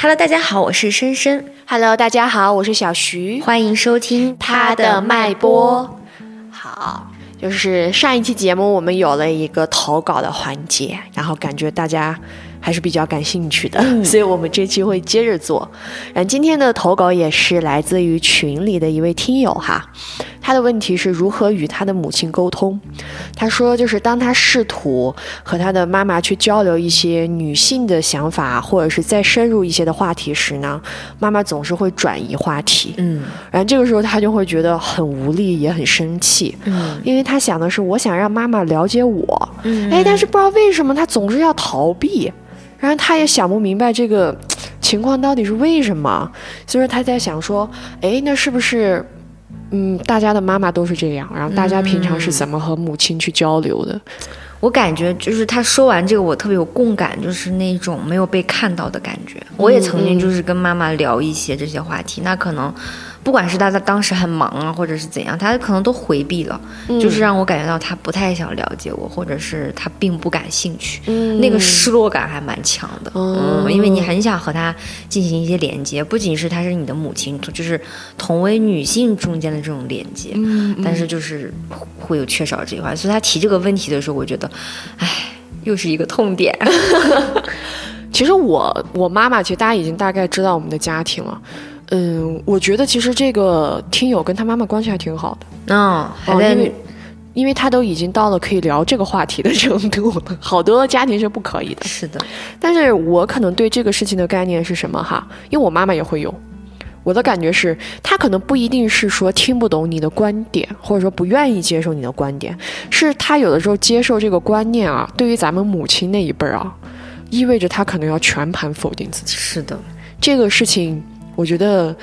Hello，大家好，我是深深。Hello，大家好，我是小徐。欢迎收听他的脉搏。好，就是上一期节目我们有了一个投稿的环节，然后感觉大家还是比较感兴趣的，所以我们这期会接着做。然后今天的投稿也是来自于群里的一位听友哈，他的问题是如何与他的母亲沟通。他说，就是当他试图和他的妈妈去交流一些女性的想法，或者是再深入一些的话题时呢，妈妈总是会转移话题。嗯然后这个时候他就会觉得很无力，也很生气，嗯因为他想的是我想让妈妈了解我，嗯哎，但是不知道为什么他总是要逃避，然后他也想不明白这个情况到底是为什么，所以说他在想说，哎，那是不是？嗯，大家的妈妈都是这样，然后大家平常是怎么和母亲去交流的？我感觉就是他说完这个，我特别有共感，就是那种没有被看到的感觉。我也曾经就是跟妈妈聊一些这些话题，那可能不管是他在当时很忙啊，或者是怎样，他可能都回避了，就是让我感觉到他不太想了解我，或者是他并不感兴趣。嗯那个失落感还蛮强的，哦嗯，因为你很想和他进行一些连接，不仅是他是你的母亲，就是同为女性中间的这种连接，嗯但是就是会有缺少这一块，所以他提这个问题的时候，我觉得，唉，又是一个痛点。其实我我妈妈，其实大家已经大概知道我们的家庭了。嗯，我觉得其实这个听友跟他妈妈关系还挺好的。嗯，还哦，因为因为他都已经到了可以聊这个话题的程度了，好多家庭是不可以的。是的，但是我可能对这个事情的概念是什么哈？因为我妈妈也会有。我的感觉是，他可能不一定是说听不懂你的观点，或者说不愿意接受你的观点，是他有的时候接受这个观念啊，对于咱们母亲那一辈儿啊，意味着他可能要全盘否定自己。是的，这个事情，我觉得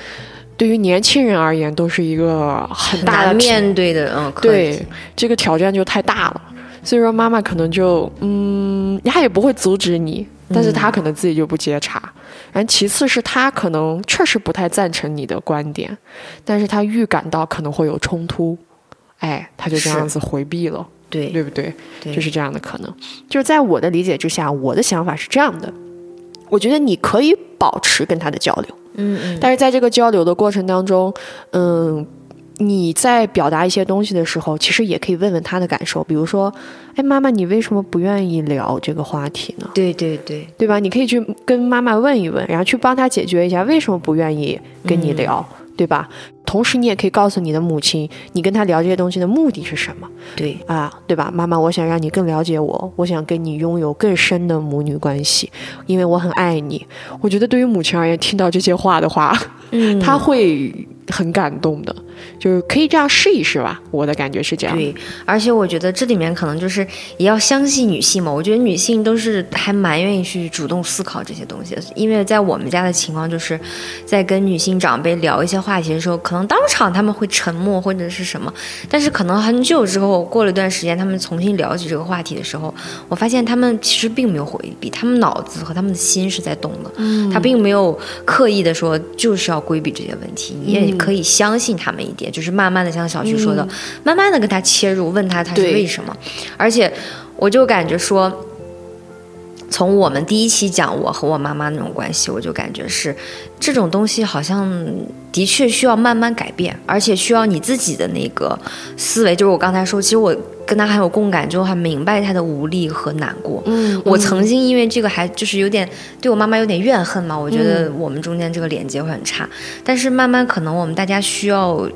对于年轻人而言都是一个很大的挑面对的，嗯，对，这个挑战就太大了。所以说，妈妈可能就嗯，她也不会阻止你，但是她可能自己就不接茬。然后其次是她可能确实不太赞成你的观点，但是她预感到可能会有冲突，哎，她就这样子回避了，对对不对？对，就是这样的可能。就是在我的理解之下，我的想法是这样的：我觉得你可以保持跟她的交流。嗯嗯，但是在这个交流的过程当中，嗯，你在表达一些东西的时候，其实也可以问问他的感受，比如说，哎，妈妈，你为什么不愿意聊这个话题呢？对对对，对吧？你可以去跟妈妈问一问，然后去帮他解决一下为什么不愿意跟你聊，对吧？同时，你也可以告诉你的母亲，你跟她聊这些东西的目的是什么对，啊？对吧？妈妈，我想让你更了解我，我想跟你拥有更深的母女关系，因为我很爱你。我觉得对于母亲而言，听到这些话的话，嗯，他会很感动的，就是可以这样试一试吧。我的感觉是这样。对，而且我觉得这里面可能就是也要相信女性嘛。我觉得女性都是还蛮愿意去主动思考这些东西的，因为在我们家的情况就是，在跟女性长辈聊一些话题的时候，可能当场他们会沉默或者是什么，但是可能很久之后，过了一段时间，他们重新聊起这个话题的时候，我发现他们其实并没有回避，他们脑子和他们的心是在动的，嗯，他并没有刻意的说就是要规避这些问题，你也可以相信他们一点，就是慢慢的像小徐说的，慢慢的跟他切入，问他他是为什么，而且我就感觉说。从我们第一期讲我和我妈妈那种关系，我就感觉是这种东西好像的确需要慢慢改变，而且需要你自己的那个思维。就是我刚才说，其实我跟他很有共感，就很明白他的无力和难过。嗯，我曾经因为这个还就是有点对我妈妈有点怨恨嘛，我觉得我们中间这个连接会很差。但是慢慢可能我们大家需要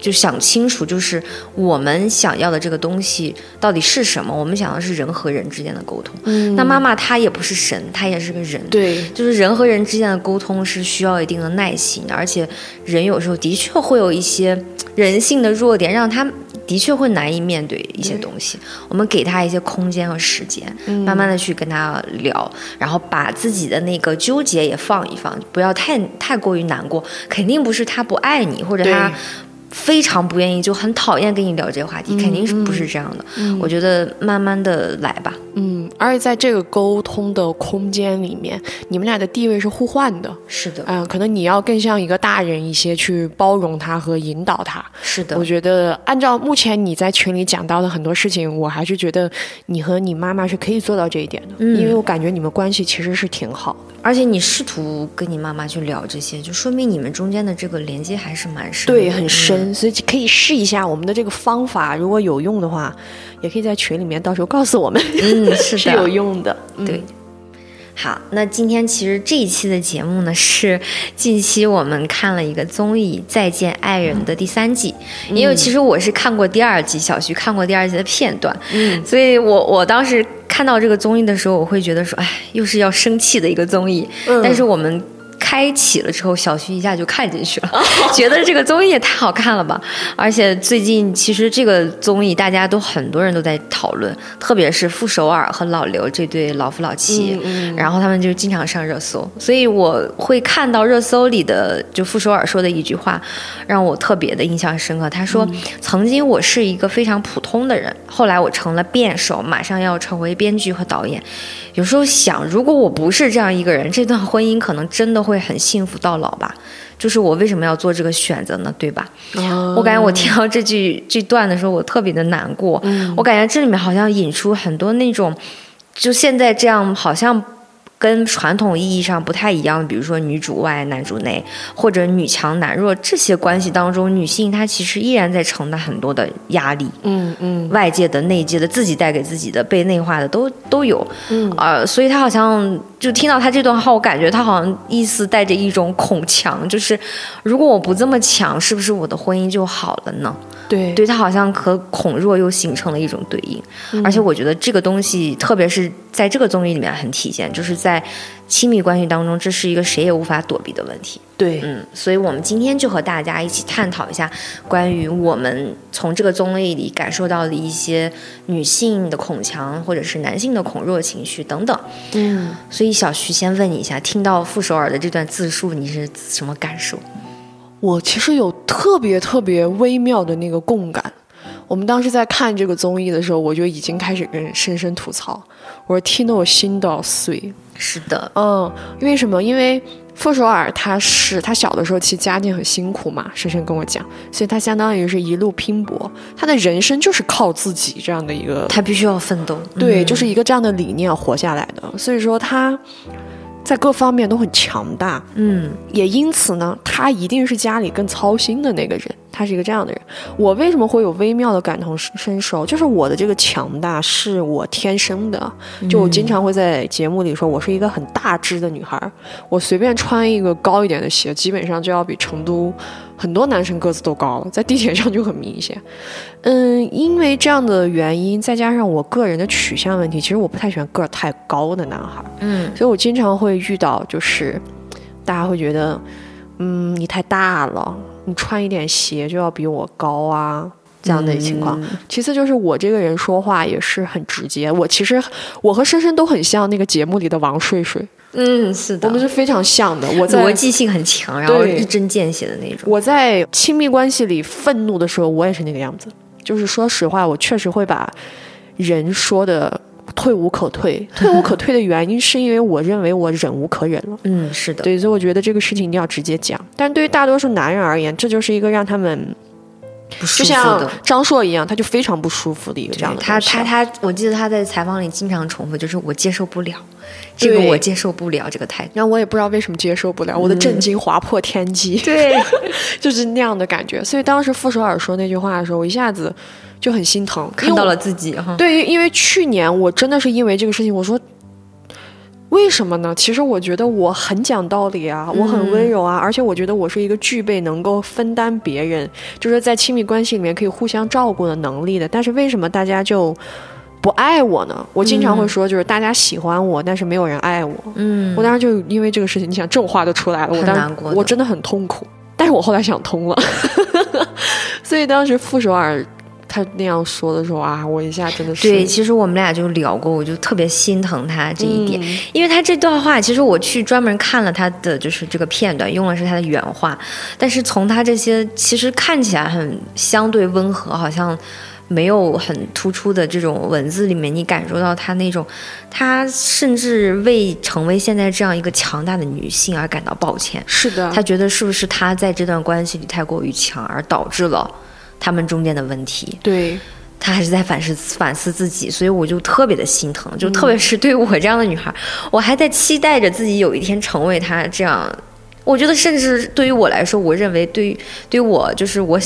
就想清楚，就是我们想要的这个东西到底是什么？我们想要的是人和人之间的沟通。嗯那妈妈她也不是神，她也是个人。对，就是人和人之间的沟通是需要一定的耐心的，而且人有时候的确会有一些人性的弱点，让他的确会难以面对一些东西。我们给他一些空间和时间，慢慢的去跟他聊，然后把自己的那个纠结也放一放，不要太太过于难过。肯定不是他不爱你，或者他。非常不愿意，就很讨厌跟你聊这个话题，肯定是不是这样的。我觉得慢慢的来吧。嗯，而且在这个沟通的空间里面，你们俩的地位是互换的。是的，嗯、可能你要更像一个大人一些，去包容他和引导他。是的我，觉得按照目前你在群里讲到的很多事情，我还是觉得你和你妈妈是可以做到这一点的，嗯因为我感觉你们关系其实是挺好的。而且你试图跟你妈妈去聊这些，就说明你们中间的这个连接还是蛮深的，对，很深，所以可以试一下我们的这个方法，如果有用的话，也可以在群里面到时候告诉我们，嗯，是 是有用的，对。好，那今天其实这一期的节目呢，是近期我们看了一个综艺《再见爱人》的第三季，因为其实我是看过第二季，小徐看过第二季的片段，嗯，所以我我当时看到这个综艺的时候，我会觉得说，哎，又是要生气的一个综艺，但是我们。开启了之后，小徐一下就看进去了，觉得这个综艺也太好看了吧！而且最近其实这个综艺大家都很多人都在讨论，特别是傅首尔和老刘这对老夫老妻，然后他们就经常上热搜，所以我会看到热搜里的就傅首尔说的一句话，让我特别的印象深刻。他说：“曾经我是一个非常普通的人，后来我成了辩手，马上要成为编剧和导演。有时候想，如果我不是这样一个人，这段婚姻可能真的会。”很幸福到老吧？就是我为什么要做这个选择呢？对吧？我感觉我听到这句这段的时候，我特别的难过。我感觉这里面好像引出很多那种，就现在这样好像。跟传统意义上不太一样，比如说女主外男主内，或者女强男弱这些关系当中，女性她其实依然在承担很多的压力，嗯嗯，外界的、内界的、自己带给自己的、被内化的都都有，嗯呃，所以她好像就听到她这段话，我感觉她好像意思带着一种恐强，就是如果我不这么强，是不是我的婚姻就好了呢？对，对他好像和恐弱又形成了一种对应，而且我觉得这个东西，特别是在这个综艺里面很体现，就是在。在亲密关系当中，这是一个谁也无法躲避的问题。对，嗯，所以我们今天就和大家一起探讨一下关于我们从这个综艺里感受到的一些女性的恐强，或者是男性的恐弱情绪等等。嗯，所以小徐先问你一下，听到傅首尔的这段自述，你是什么感受？我其实有特别特别微妙的那个共感。我们当时在看这个综艺的时候，我就已经开始跟深深吐槽，我说听得我心都要碎。是的，嗯，因为什么？因为傅首尔他是他小的时候其实家境很辛苦嘛，深深跟我讲，所以他相当于是一路拼搏，他的人生就是靠自己这样的一个，他必须要奋斗，对，就是一个这样的理念活下来的，所以说他。在各方面都很强大，嗯，也因此呢，他一定是家里更操心的那个人，他是一个这样的人。我为什么会有微妙的感同身受？就是我的这个强大是我天生的，就我经常会在节目里说，我是一个很大只的女孩，我随便穿一个高一点的鞋，基本上就要比成都。很多男生个子都高了，在地铁上就很明显。嗯，因为这样的原因，再加上我个人的取向问题，其实我不太喜欢个儿太高的男孩。嗯，所以我经常会遇到，就是大家会觉得，嗯，你太大了，你穿一点鞋就要比我高啊，这样的情况。其次就是我这个人说话也是很直接，我其实我和深深都很像那个节目里的王睡睡。嗯，是的，我们是非常像的。我逻辑性很强，然后一针见血的那种。我在亲密关系里愤怒的时候，我也是那个样子。就是说实话，我确实会把人说的退无可退。退无可退的原因，是因为我认为我忍无可忍了。嗯，是的。对，所以我觉得这个事情一定要直接讲。但对于大多数男人而言，这就是一个让他们。就像张硕一样，他就非常不舒服的一个这样的。他他他，我记得他在采访里经常重复，就是我接受不了这个，我接受不了这个态度。然后我也不知道为什么接受不了，我的震惊划破天际。对，就是那样的感觉。所以当时傅首尔说那句话的时候，我一下子就很心疼，看到了自己哈。对，因为去年我真的是因为这个事情，我说。为什么呢？其实我觉得我很讲道理啊，我很温柔啊，而且我觉得我是一个具备能够分担别人，就是在亲密关系里面可以互相照顾的能力的。但是为什么大家就不爱我呢？我经常会说，就是大家喜欢我，但是没有人爱我。嗯，我当时就因为这个事情，你想这种话都出来了，我当时我真的很痛苦。但是我后来想通了，所以当时傅首尔。他那样说的时候啊，我一下真的是对。其实我们俩就聊过，我就特别心疼他这一点，因为他这段话，其实我去专门看了他的就是这个片段，用的是他的原话，但是从他这些其实看起来很相对温和，好像没有很突出的这种文字里面，你感受到他那种，他甚至为成为现在这样一个强大的女性而感到抱歉。是的，他觉得是不是他在这段关系里太过于强，而导致了。他们中间的问题，对，她还是在反思反思自己，所以我就特别的心疼，就特别是对我这样的女孩，我还在期待着自己有一天成为她这样。我觉得，甚至对于我来说，我认为对于对于我，就是我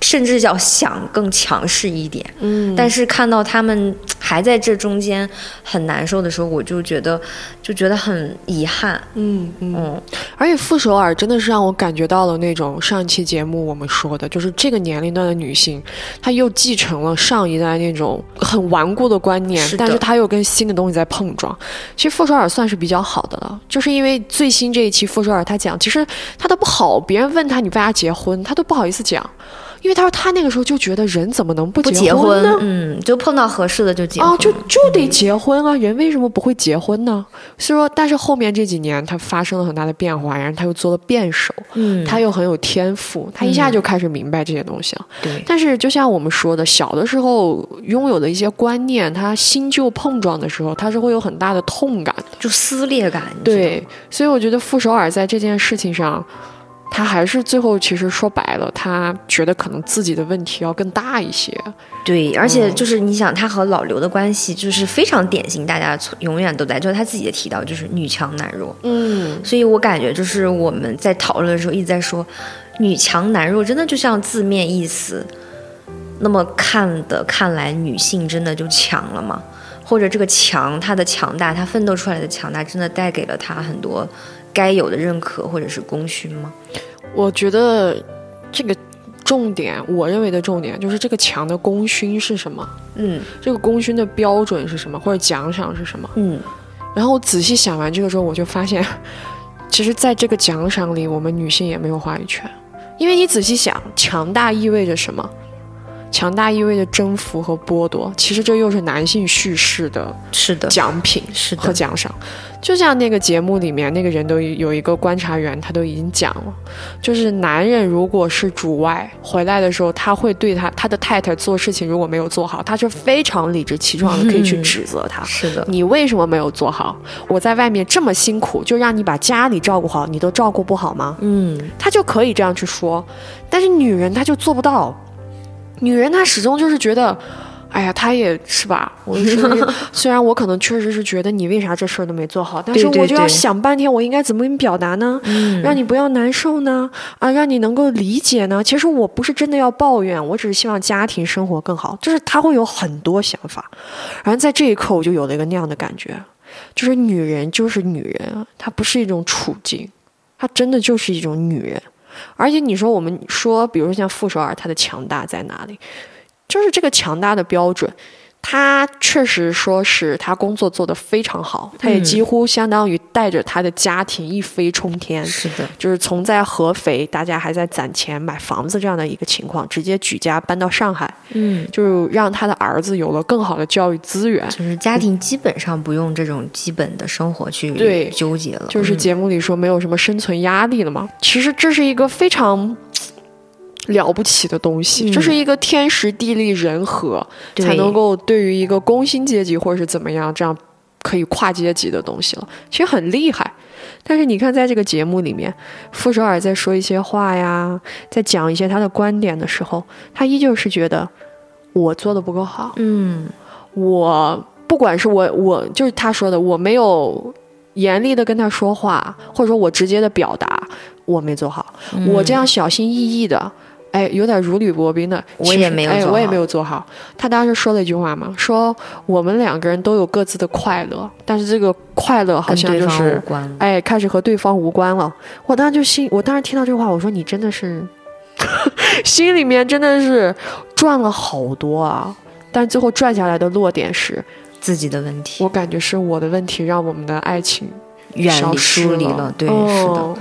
甚至要想更强势一点。嗯，但是看到他们还在这中间很难受的时候，我就觉得就觉得很遗憾。嗯嗯，嗯，而且傅首尔真的是让我感觉到了那种上一期节目我们说的，就是这个年龄段的女性，她又继承了上一代那种很顽固的观念，是但是她又跟新的东西在碰撞。其实傅首尔算是比较好的了，就是因为最新这一期傅首尔她讲，其实他都不好，别人问他你为啥结婚，他都不好意思讲。因为他说他那个时候就觉得人怎么能不不结结婚呢？，嗯，就碰到合适的就结婚。啊，就就得结婚啊！人为什么不会结婚呢？所以说，但是后面这几年他发生了很大的变化，然后他又做了辩手，嗯，他又很有天赋，他一下就开始明白这些东西了。对，但是就像我们说的，小的时候拥有的一些观念，他新旧碰撞的时候，他是会有很大的痛感的。就撕裂感。对，所以我觉得傅首尔在这件事情上，他还是最后其实说白了，他觉得可能自己的问题要更大一些。对，而嗯且就是你想，他和老刘的关系就是非常典型，大家永远都在，就是他自己也提到，就是女强男弱。嗯，所以我感觉就是我们在讨论的时候一直在说，女强男弱，真的就像字面意思那么看的，看来女性真的就强了吗？或者这个强，她的强大，她奋斗出来的强大，真的带给了她很多该有的认可或者是功勋吗？我觉得这个重点，我认为的重点就是这个强的功勋是什么，嗯这个功勋的标准是什么，或者奖赏是什么。嗯，然后我仔细想完这个之后，我就发现，其实在这个奖赏里，我们女性也没有话语权，因为你仔细想，强大意味着什么？强大意味着征服和剥夺，其实这又是男性叙事的是的，奖品是的，和奖赏。就像那个节目里面那个人都有一个观察员，他都已经讲了，就是男人如果是主外回来的时候，他会对他他的太太做事情如果没有做好，他是非常理直气壮的可以去嗯指责他。是的，你为什么没有做好？我在外面这么辛苦，就让你把家里照顾好，你都照顾不好吗？嗯，他就可以这样去说，但是女人她就做不到。女人她始终就是觉得，哎呀，她也是吧。我是，虽然我可能确实是觉得你为啥这事儿都没做好，但是我就要想半天，我应该怎么跟你表达呢？嗯让你不要难受呢？啊，让你能够理解呢？其实我不是真的要抱怨，我只是希望家庭生活更好。就是她会有很多想法，然后在这一刻我就有了一个那样的感觉，就是女人就是女人啊，她不是一种处境，她真的就是一种女人。而且你说我们说，比如说像傅首尔，它的强大在哪里？就是这个强大的标准，她确实说是他工作做得非常好，他也嗯几乎相当于带着他的家庭一飞冲天。是的，就是从在合肥大家还在攒钱买房子这样的一个情况，直接举家搬到上海，嗯，就是让他的儿子有了更好的教育资源。就是家庭基本上不用这种基本的生活去对纠结了，就是嗯节目里说没有什么生存压力了嘛。其实这是一个非常了不起的东西，嗯。这是一个天时地利人和才能够对于一个工薪阶级或者是怎么样这样可以跨阶级的东西了，其实很厉害。但是你看，在这个节目里面，傅首尔在说一些话呀，在讲一些他的观点的时候，他依旧是觉得我做的不够好，嗯。我不管是我我就是他说的，我没有严厉的跟他说话，或者说我直接的表达我没做好，嗯。我这样小心翼翼的。哎，有点如履薄冰的，我也没有哎我也好没有做好。他当时说了一句话嘛，说我们两个人都有各自的快乐，但是这个快乐好像就是关，哎，开始和对方无关了。我当时就心，我当时听到这话，我说你真的是，心里面真的是赚了好多啊。但最后赚下来的落点是，自己的问题我感觉是我的问题让我们的爱情远离疏离了，对，是的。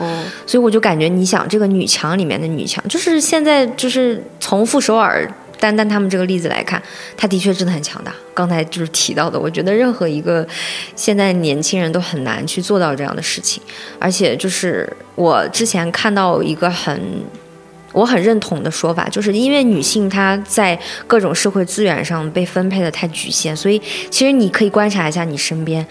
所以我就感觉，你想这个女强里面的女强，就是现在就是从傅首尔、丹丹他们这个例子来看，她的确真的很强大。刚才就是提到的，我觉得任何一个现在年轻人都很难去做到这样的事情。而且就是我之前看到一个很。我很认同的说法，就是因为女性她在各种社会资源上被分配的太局限，所以其实你可以观察一下你身边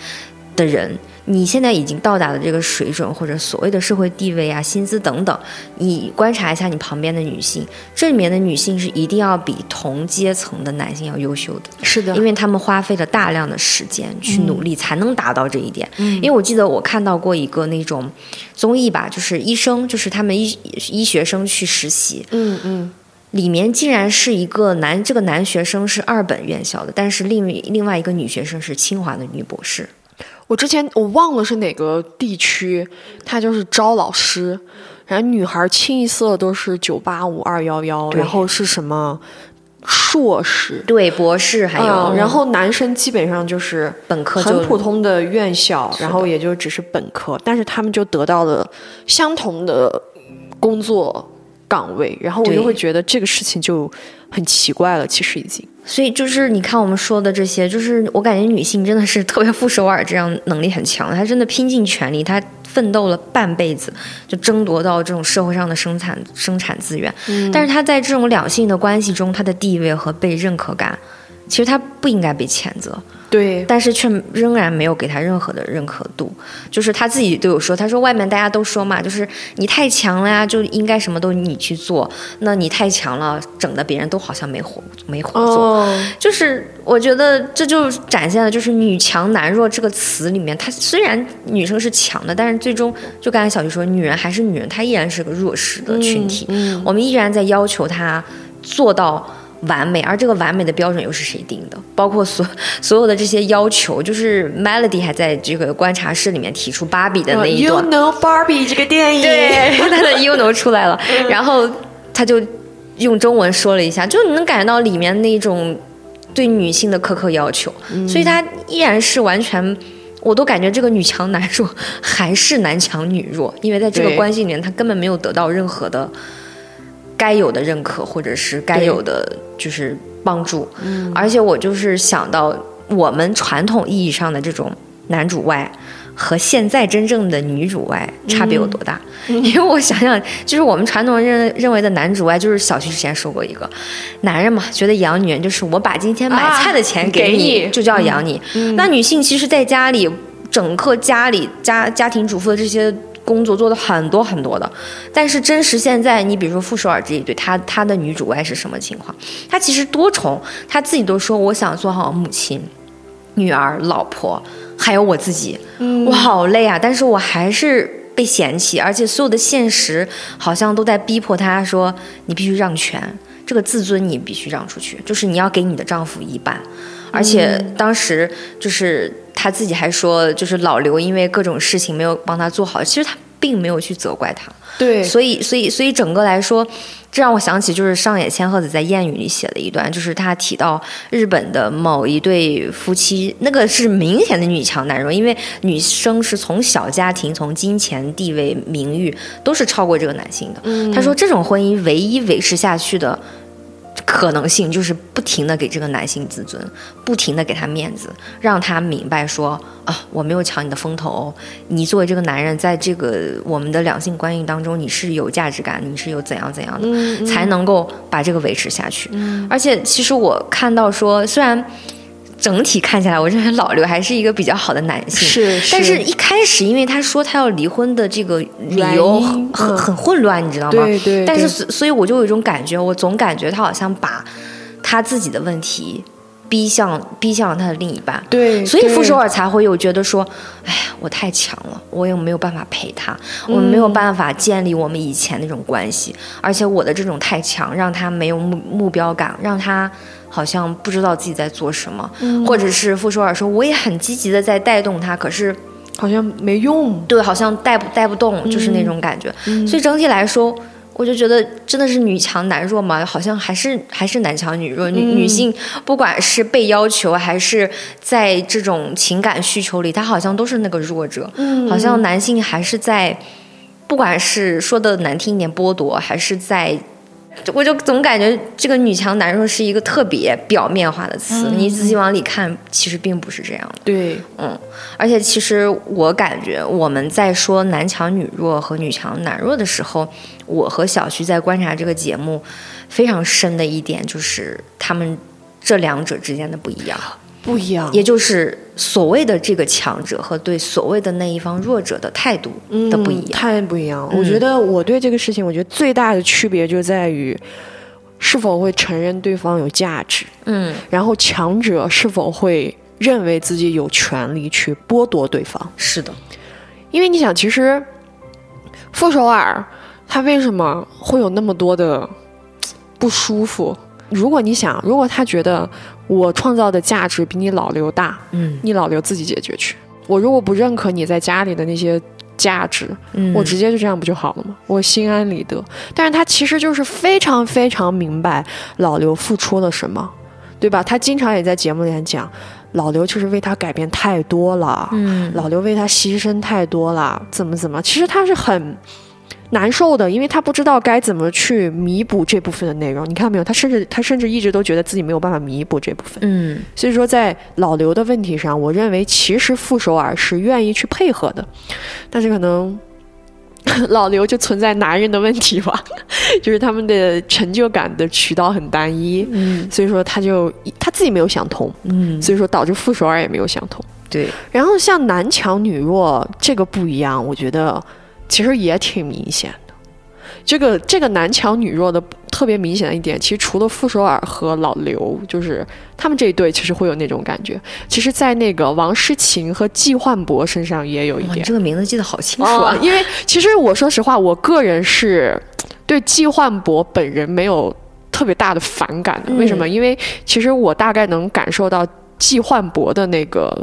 的人，你现在已经到达的这个水准，或者所谓的社会地位啊、薪资等等，你观察一下你旁边的女性，这里面的女性是一定要比同阶层的男性要优秀的，是的，因为他们花费了大量的时间去努力，才能达到这一点。嗯因为我记得我看到过一个那种综艺吧，就是医生，就是他们医医学生去实习，嗯嗯，里面竟然是一个男，这个男学生是二本院校的，但是另另外一个女学生是清华的女博士。我之前我忘了是哪个地区，他就是招老师，然后女孩清一色都是九八五二幺幺，然后是什么硕士，对，博士还有，嗯然后男生基本上就是本科很普通的院校，然后也就只是本科，但是他们就得到了相同的工作岗位，然后我就会觉得这个事情就很奇怪了，其实已经。所以就是你看我们说的这些，就是我感觉女性真的是特别傅首尔这样能力很强，她真的拼尽全力，她奋斗了半辈子，就争夺到这种社会上的生产生产资源。但是她在这种两性的关系中，她的地位和被认可感，其实他不应该被谴责。对，但是却仍然没有给他任何的认可度，就是他自己都有说，他说外面大家都说嘛，就是你太强了呀，就应该什么都你去做，那你太强了，整的别人都好像没活没活做，哦，就是我觉得这就展现了就是女强男弱这个词里面，它虽然女生是强的，但是最终就刚才小徐说，女人还是女人，她依然是个弱势的群体，嗯。我们依然在要求她做到。完美，而这个完美的标准又是谁定的？包括所所有的这些要求，就是 Melody 还在这个观察室里面提出芭比的那一 You，know Barbie 这个电影，对，他的 you know 出来了，然后他就用中文说了一下，就你能感觉到里面那种对女性的苛刻要求，所以他依然是完全。我都感觉这个女强男弱还是男强女弱，因为在这个关系里面，他根本没有得到任何的该有的认可，或者是该有的就是帮助。嗯而且我就是想到我们传统意义上的这种男主外和现在真正的女主外差别有多大？因为我想想，就是我们传统认认为的男主外，就是小徐之前说过一个，男人嘛，觉得养女人就是我把今天买菜的钱啊给你，给你就叫养你。那女性其实在家里整个家里家家庭主妇的这些。工作做的很多很多的，但是真实现在，你比如说傅首尔这一对，他他的女主外是什么情况？他其实多重，他自己都说我想做好母亲、女儿、老婆，还有我自己，我好累啊！但是我还是被嫌弃，而且所有的现实好像都在逼迫她说，你必须让权，这个自尊你必须让出去，就是你要给你的丈夫一半。而且当时就是他自己还说，就是老刘因为各种事情没有帮他做好，其实他并没有去责怪他。对，所以，所以，所以整个来说，这让我想起就是上野千鹤子在谚语里写的一段，就是他提到日本的某一对夫妻，那个是明显的女强男弱，因为女生是从小家庭、从金钱、地位、名誉都是超过这个男性的。他说，这种婚姻唯一维持下去的。可能性就是不停的给这个男性自尊，不停的给他面子，让他明白说啊，我没有抢你的风头哦，你作为这个男人，在这个我们的两性关系当中，你是有价值感，你是有怎样怎样的，才能够把这个维持下去。而且其实我看到说，虽然整体看起来，我认为老刘还是一个比较好的男性，是，但是一开始因为他说他要离婚的这个理由很很嗯。很混乱，你知道吗？对对，但是所所以我就有一种感觉，我总感觉他好像把他自己的问题逼向逼向了他的另一半。对，所以傅首尔才会有觉得说，哎呀，我太强了，我也没有办法陪他，我没有办法建立我们以前那种关系，而且我的这种太强，让他没有目目标感，让他好像不知道自己在做什么，或者是傅首尔说，我也很积极的在带动他，可是好像没用，对，好像带不带不动，就是那种感觉。所以整体来说，我就觉得真的是女强男弱嘛，好像还是还是男强女弱。女、女性不管是被要求，还是在这种情感需求里，她好像都是那个弱者。好像男性还是在，不管是说的难听一点剥夺，还是在。我就总感觉这个女强男弱是一个特别表面化的词，你仔细往里看，其实并不是这样的。对，嗯，而且其实我感觉我们在说男强女弱和女强男弱的时候，我和小徐在观察这个节目非常深的一点就是他们这两者之间的不一样。不一样，也就是所谓的这个强者和对所谓的那一方弱者的态度的不一样。太不一样。嗯我觉得我对这个事情，我觉得最大的区别就在于是否会承认对方有价值，嗯然后强者是否会认为自己有权利去剥夺对方。是的，因为你想，其实傅首尔他为什么会有那么多的不舒服？如果你想，如果他觉得我创造的价值比你老刘大，嗯你老刘自己解决去。我如果不认可你在家里的那些价值，嗯，我直接就这样不就好了吗？我心安理得。但是他其实就是非常非常明白老刘付出了什么，对吧？他经常也在节目里面讲，老刘就是为他改变太多了，嗯老刘为他牺牲太多了，怎么怎么？其实他是很难受的，因为他不知道该怎么去弥补这部分的内容。你看到没有？他甚至他甚至一直都觉得自己没有办法弥补这部分。嗯所以说，在老刘的问题上，我认为其实傅首尔是愿意去配合的，但是可能 老刘就存在男人的问题吧，就是他们的成就感的渠道很单一，嗯所以说他就他自己没有想通，嗯，所以说导致傅首尔也没有想通。对，然后像男强女弱这个不一样，我觉得其实也挺明显的。这个这个男强女弱的特别明显的一点，其实除了傅首尔和老刘，就是他们这一对，其实会有那种感觉。其实，在那个王诗晴和季焕博身上也有一点。这个名字记得好清楚哦啊，！因为其实我说实话，我个人是对季焕博本人没有特别大的反感的。为什么？因为其实我大概能感受到季焕博的那个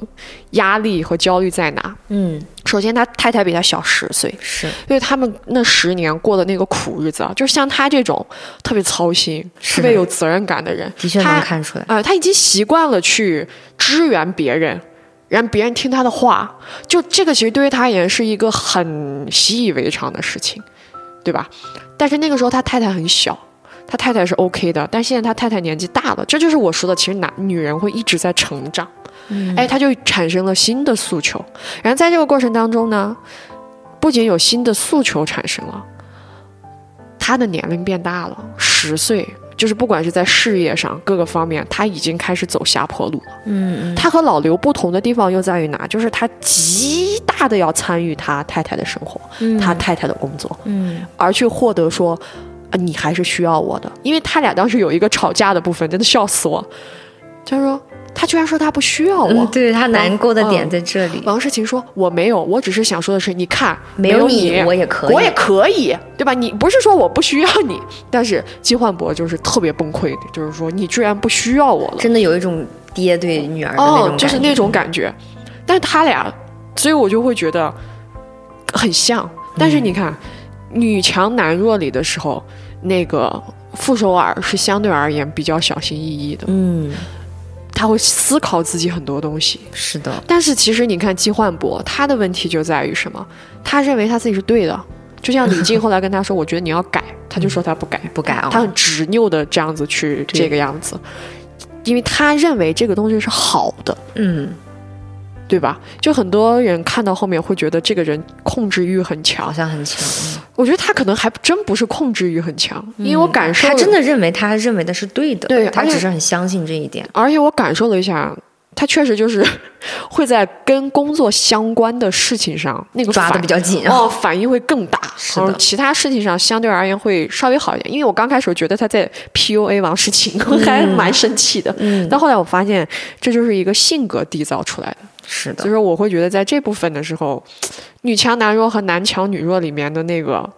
压力和焦虑在哪。嗯，首先，他太太比他小十岁，是因为他们那十年过的那个苦日子啊，就是像他这种特别操心、特别有责任感的人，的确能看出来。啊、他已经习惯了去支援别人，让别人听他的话，就这个其实对于他而言是一个很习以为常的事情，对吧？但是那个时候他太太很小，他太太是 OK 的，但现在他太太年纪大了，这就是我说的，其实男女人会一直在成长，嗯哎，他就产生了新的诉求，然后在这个过程当中呢，不仅有新的诉求产生了，他的年龄变大了，十岁。就是不管是在事业上各个方面，他已经开始走下坡路了。嗯嗯，他和老刘不同的地方又在于哪？就是他极大的要参与他太太的生活，嗯他太太的工作，嗯而去获得说，啊，你还是需要我的。因为他俩当时有一个吵架的部分，真的笑死我。他说，他居然说他不需要我。嗯，对他难过的点嗯在这里。王诗晴说：“我没有，我只是想说的是，你看，有没有你我也可以我也可以，对吧？你不是说我不需要你，但是季焕博就是特别崩溃，就是说你居然不需要我了，真的有一种爹对女儿的那种哦感，觉，就是那种感觉。但是他俩，所以我就会觉得很像。但是你看，女强男弱里的时候，那个傅首尔是相对而言比较小心翼翼的，嗯，他会思考自己很多东西。是的，但是其实你看季焕博，他的问题就在于什么？他认为他自己是对的，就像李静后来跟他说：“我觉得你要改。”他就说他不改，不改啊。他很执拗的这样子去这个样子，因为他认为这个东西是好的，嗯，对吧？就很多人看到后面会觉得这个人控制欲很强好，像很强。嗯我觉得他可能还真不是控制欲很强，因为我感受他真的认为他认为的是对的，对他只是很相信这一点。而且我感受了一下，他确实就是 会在跟工作相关的事情上那个抓的比较紧啊哦，反应会更大。是的其他事情上相对而言会稍微好一点，因为我刚开始觉得他在 PUA 王诗晴，我还蛮生气的。嗯，但后来我发现，这就是一个性格缔造出来的。是的所以，说，我会觉得在这部分的时候，女强男弱和男强女弱里面的那个，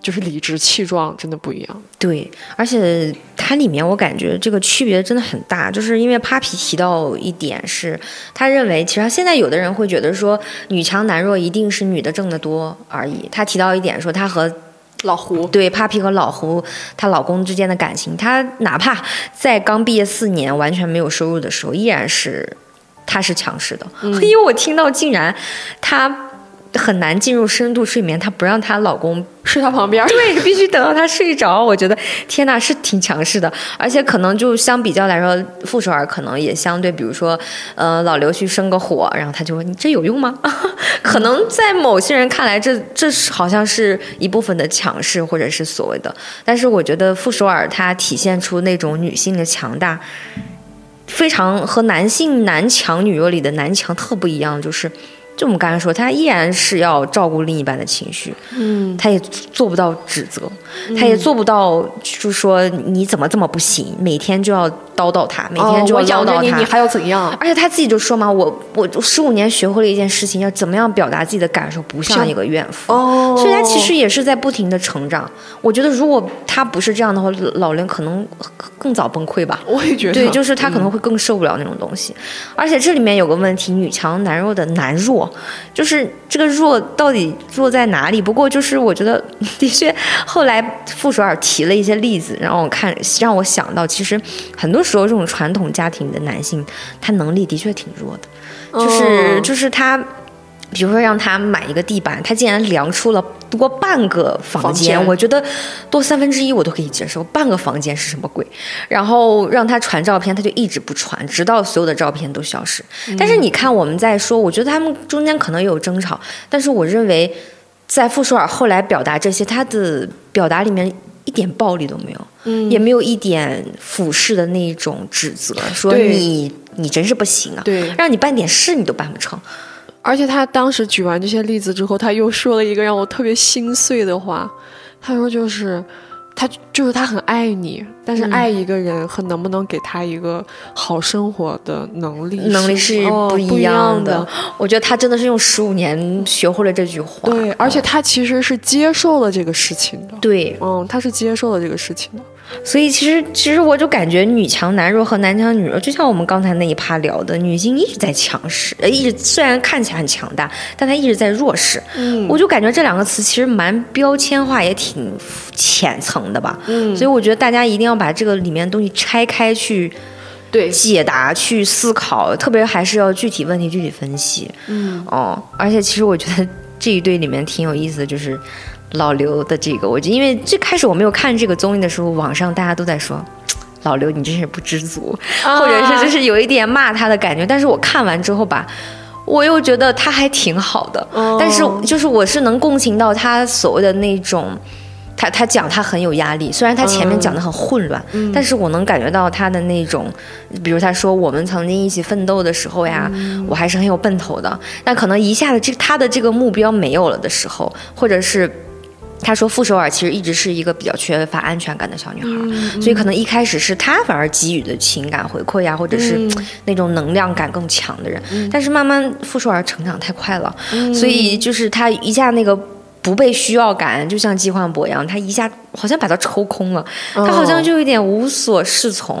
就是理直气壮，真的不一样。对，而且它里面我感觉这个区别真的很大，就是因为 Papi 提到一点是，他认为其实现在有的人会觉得说女强男弱一定是女的挣得多而已。他提到一点说，他和老胡，对 Papi 和老胡她老公之间的感情，她哪怕在刚毕业四年完全没有收入的时候，依然是她是强势的。因为我听到竟然她很难进入深度睡眠，她不让她老公睡她旁边。对，必须等到她睡着。我觉得天呐，是挺强势的，而且可能就相比较来说，傅首尔可能也相对，比如说，呃，老刘去生个火，然后他就问你这有用吗？可能在某些人看来，这这是好像是一部分的强势，或者是所谓的。但是我觉得傅首尔她体现出那种女性的强大。非常和男性男强女弱里的男强特不一样，就是。就我们刚才说，他依然是要照顾另一半的情绪，嗯，他也做不到指责，他也做不到，就是说你怎么这么不行，每天就要叨叨他，每天就要唠叨他。你，你还要怎样？而且他自己就说嘛，我我十五年学会了一件事情，要怎么样表达自己的感受，不像像一个怨妇。哦，所以他其实也是在不停的成长。我觉得如果他不是这样的话，老林可能更早崩溃吧。我也觉得，对，就是他可能会更受不了那种东西。而且这里面有个问题，女强男弱的男弱，就是这个弱到底弱在哪里？不过就是我觉得的确，后来傅首尔提了一些例子，让我看，让我想到，其实很多时候这种传统家庭的男性，他能力的确挺弱的，就是、嗯就是他。比如说让他买一个地板，他竟然量出了多半个房房间，我觉得多三分之一我都可以接受，半个房间是什么鬼？然后让他传照片，他就一直不传，直到所有的照片都消失。但是你看我们在说，我觉得他们中间可能有争吵，但是我认为在傅首尔后来表达这些，他的表达里面。一点暴力都没有，嗯也没有一点俯视的那种指责，说你你真是不行啊，对让你办点事你都办不成，而且他当时举完这些例子之后，他又说了一个让我特别心碎的话，他说就是。他就是他很爱你，但是嗯爱一个人和能不能给他一个好生活的能力能力是哦不一样的。我觉得他真的是用十五年学会了这句话。对，而且他其实是接受了这个事情的。对，嗯，他是接受了这个事情的。所以其实其实我就感觉女强男弱和男强女弱，就像我们刚才那一趴聊的，女性一直在强势，呃，一直虽然看起来很强大，但她一直在弱势。嗯我就感觉这两个词其实蛮标签化，也挺浅层的吧。嗯，所以我觉得大家一定要把这个里面的东西拆开去对，解答、去思考，特别还是要具体问题具体分析。嗯哦，而且其实我觉得这一对里面挺有意思的，就是老刘的这个，我就因为最开始我没有看这个综艺的时候，网上大家都在说。老刘，你真是不知足，或者是就是有一点骂他的感觉。但是我看完之后吧，我又觉得他还挺好的。哦但是就是我是能共情到他所谓的那种，他他讲他很有压力，虽然他前面讲的很混乱，但是我能感觉到他的那种，比如他说我们曾经一起奋斗的时候呀，我还是很有奔头的。但可能一下子这他的这个目标没有了的时候，或者是。他说：“傅首尔其实一直是一个比较缺乏安全感的小女孩，所以可能一开始是她反而给予的情感回馈呀，或者是那种能量感更强的人。但是慢慢傅首尔成长太快了，所以就是她一下那个不被需要感，就像季焕博一样，他一下好像把他抽空了，他好像就有点无所适从。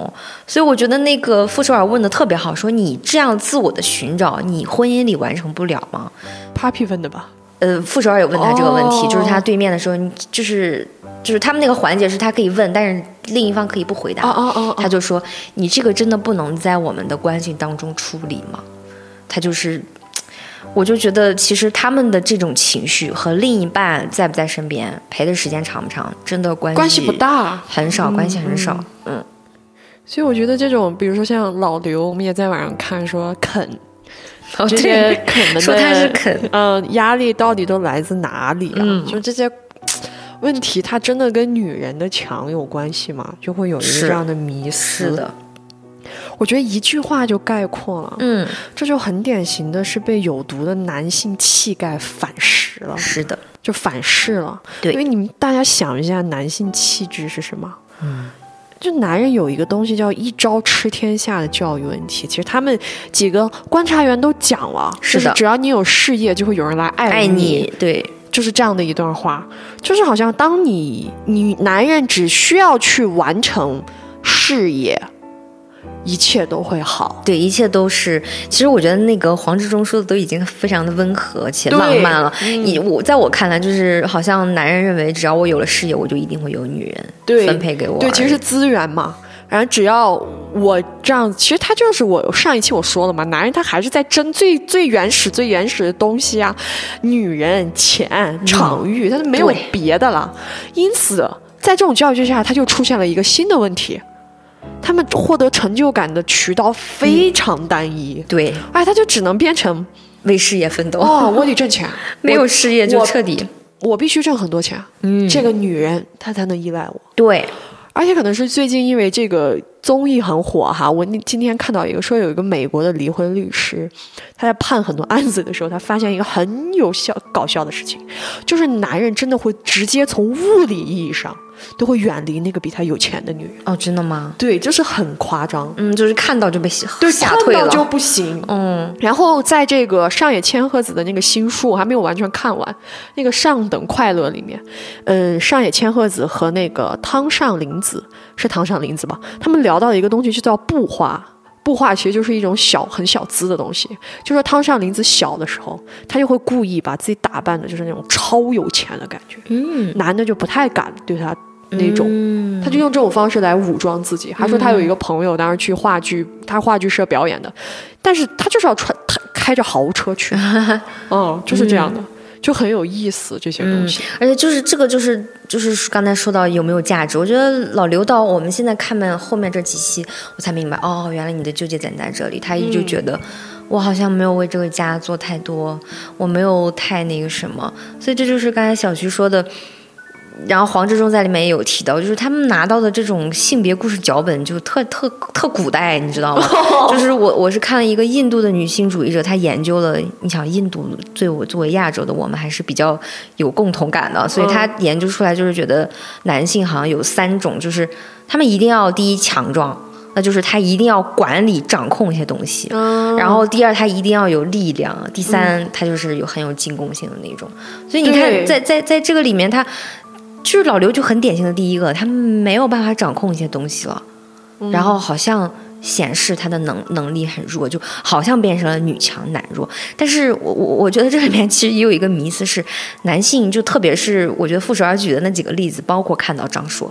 所以我觉得那个傅首尔问的特别好，说你这样自我的寻找，你婚姻里完成不了吗？Papi 问的吧？呃，傅首尔有问他这个问题，哦就是他对面的时候，你就是就是他们那个环节是他可以问，但是另一方可以不回答。哦哦哦他就说：“你这个真的不能在我们的关系当中处理吗？”他就是，我就觉得其实他们的这种情绪和另一半在不在身边，陪的时间长不长，真的关系关系不，大。很少，关系很少。嗯，所以我觉得这种，比如说像老刘，我们也在网上看说啃 哦这些啃的，说他是啃，嗯、压力到底都来自哪里啊？嗯就这些问题，它真的跟女人的强有关系吗？就会有一个这样的迷思。是，的，我觉得一句话就概括了，嗯，这就很典型的是被有毒的男性气概反噬了，是的，就反噬了。对因为你们大家想一下，男性气质是什么？嗯。就男人有一个东西叫一招吃天下的教育问题，其实他们几个观察员都讲了，是的。就是只要你有事业，就会有人来爱爱你，对，就是这样的一段话，就是好像当你你男人只需要去完成事业，一切都会好。对，一切都是。其实我觉得那个黄志忠说的都已经非常的温和且浪漫了。嗯你我在我看来，就是好像男人认为，只要我有了事业，我就一定会有女人对分配给我。对，其实是资源嘛。然后只要我这样，其实他就是我上一期我说了嘛，男人他还是在争最最原始、最原始的东西啊，女人、钱、场域，他就没有别的了。因此，在这种教育之下，他就出现了一个新的问题。他们获得成就感的渠道非常单一，对。哎，他就只能变成为事业奋斗，哦，我得挣钱，没有事业就彻底。我必须挣很多钱，嗯，这个女人她才能依赖我。对。而且可能是最近因为这个综艺很火哈，我那今天看到一个说有一个美国的离婚律师，他在判很多案子的时候，他发现一个很有效搞笑的事情，就是男人真的会直接从物理意义上都会远离那个比他有钱的女人。哦，真的吗？对，就是很夸张。嗯，就是看到就被吓对，吓退了。看到就不行。嗯，然后在这个上野千鹤子的那个新书，我还没有完全看完，那个《上等快乐》里面，嗯，上野千鹤子和那个汤上林子是汤上林子吧？他们聊到的一个东西就叫布画。布画其实就是一种小很小资的东西，就说汤上林子小的时候，他就会故意把自己打扮的就是那种超有钱的感觉，嗯，男的就不太敢对他那种，嗯他就用这种方式来武装自己。他说他有一个朋友，当时去话剧，他话剧社表演的，但是他就是要穿，他开着豪车去，嗯，就是这样的，就很有意思这些东西。而且就是这个，就是就是刚才说到有没有价值，我觉得老刘到我们现在看完后面这几期，我才明白，哦，原来你的纠结点在这里。他就觉得、我好像没有为这个家做太多，我没有太那个什么，所以这就是刚才小徐说的。然后黄志忠在里面也有提到，就是他们拿到的这种性别故事脚本就特特特古代，你知道吗？就是我我是看了一个印度的女性主义者，她研究了，你想印度对我作为亚洲的我们还是比较有共同感的，所以她研究出来就是觉得男性好像有三种，就是他们一定要第一强壮。那就是他一定要管理、掌控一些东西，然后第二他一定要有力量，第三他就是有很有进攻性的那种。所以你看，在在在这个里面，他就是老刘就很典型的第一个，他没有办法掌控一些东西了，然后好像显示他的能能力很弱，就好像变成了女强男弱。但是我我我觉得这里面其实也有一个迷思是，男性就特别是我觉得傅首尔举的那几个例子，包括看到张硕，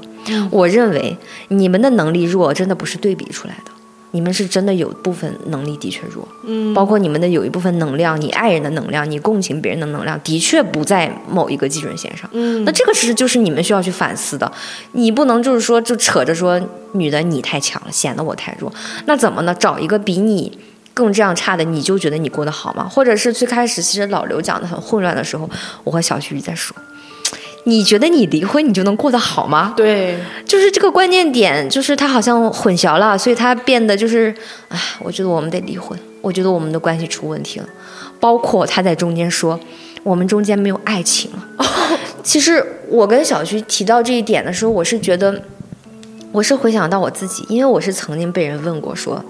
我认为你们的能力弱真的不是对比出来的。你们是真的有部分能力的确弱，嗯，包括你们的有一部分能量，你爱人的能量，你共情别人的能量，的确不在某一个基准线上，嗯，那这个是就是你们需要去反思的，你不能就是说就扯着说女的你太强了，显得我太弱，那怎么呢？找一个比你更这样差的，你就觉得你过得好吗？或者是最开始其实老刘讲的很混乱的时候，我和小徐在说，你觉得你离婚你就能过得好吗？对，就是这个关键点，就是他好像混淆了，所以他变得就是，哎，我觉得我们得离婚，我觉得我们的关系出问题了，包括他在中间说我们中间没有爱情了。其实我跟小徐提到这一点的时候，我是觉得，我是回想到我自己，因为我是曾经被人问过说。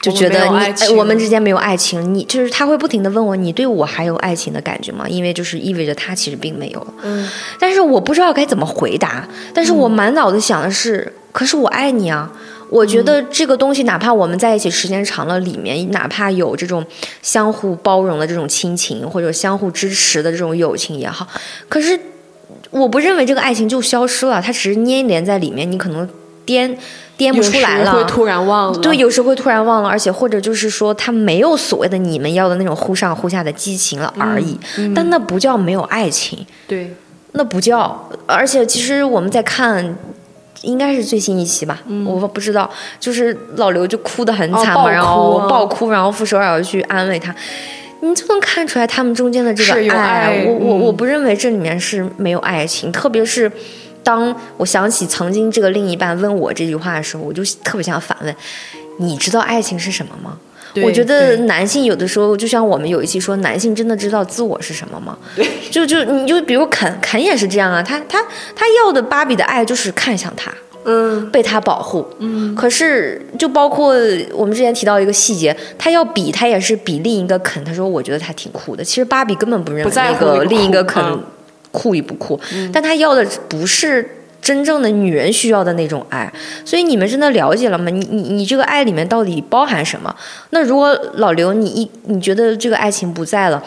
就觉得你我们之间没有爱情，你就是他会不停的问我，你对我还有爱情的感觉吗？因为就是意味着他其实并没有。嗯，但是我不知道该怎么回答，但是我满脑子想的是，可是我爱你啊。我觉得这个东西，哪怕我们在一起时间长了，里面哪怕有这种相互包容的这种亲情，或者相互支持的这种友情也好，可是我不认为这个爱情就消失了，它只是粘连在里面，你可能颠颠不出来了，会突然忘了。对，有时会突然忘了，而且或者就是说，他没有所谓的你们要的那种忽上忽下的激情了而已。但那不叫没有爱情，对，那不叫。而且其实我们在看，应该是最新一期吧，我不知道，就是老刘就哭得很惨嘛，哦然后啊爆哭，然后傅首尔要去安慰他。你就能看出来他们中间的这个爱我我嗯我不认为这里面是没有爱情，特别是当我想起曾经这个另一半问我这句话的时候，我就特别想反问：你知道爱情是什么吗？我觉得男性有的时候，就像我们有一期说，男性真的知道自我是什么吗？对，就就你就比如肯肯也是这样啊，他他他要的芭比的爱就是看向他，嗯，被他保护。嗯，可是就包括我们之前提到一个细节，他要比他也是比另一个肯，他说我觉得他挺酷的。其实芭比根本不认那个另一个肯酷与不酷，但他要的不是。真正的女人需要的那种爱，所以你们真的了解了吗？你你你这个爱里面到底包含什么？那如果老刘你一你觉得这个爱情不在了，